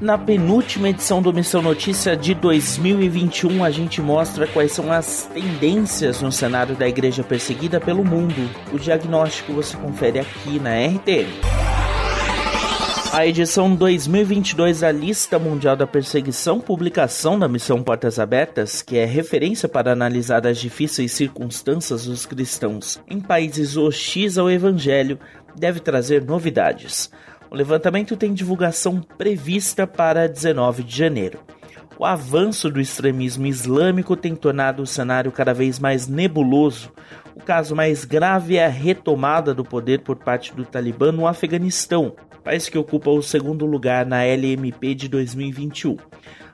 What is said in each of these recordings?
Na penúltima edição do Missão Notícia de 2021, a gente mostra quais são as tendências no cenário da igreja perseguida pelo mundo. O diagnóstico você confere aqui na RTM. A edição 2022 da Lista Mundial da Perseguição, publicação da Missão Portas Abertas, que é referência para analisar as difíceis circunstâncias dos cristãos em países hostis ao Evangelho, deve trazer novidades. O levantamento tem divulgação prevista para 19 de janeiro. O avanço do extremismo islâmico tem tornado o cenário cada vez mais nebuloso. O caso mais grave é a retomada do poder por parte do Talibã no Afeganistão, país que ocupa o segundo lugar na LMP de 2021.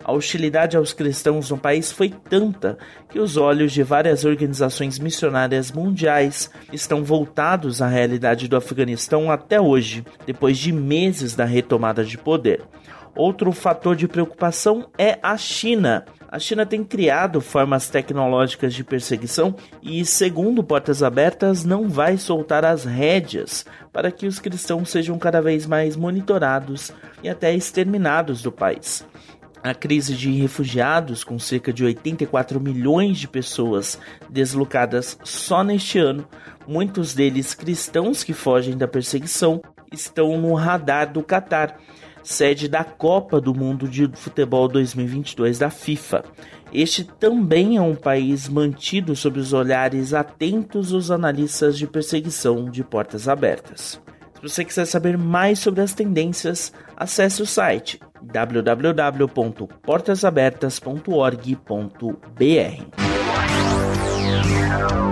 A hostilidade aos cristãos no país foi tanta que os olhos de várias organizações missionárias mundiais estão voltados à realidade do Afeganistão até hoje, depois de meses da retomada de poder. Outro fator de preocupação é a China. A China tem criado formas tecnológicas de perseguição e, segundo Portas Abertas, não vai soltar as rédeas para que os cristãos sejam cada vez mais monitorados e até exterminados do país. A crise de refugiados, com cerca de 84 milhões de pessoas deslocadas só neste ano, muitos deles cristãos que fogem da perseguição, estão no radar do Catar, sede da Copa do Mundo de Futebol 2022 da FIFA. Este também é um país mantido sob os olhares atentos dos analistas de perseguição de portas abertas. Se você quiser saber mais sobre as tendências, acesse o site www.portasabertas.org.br.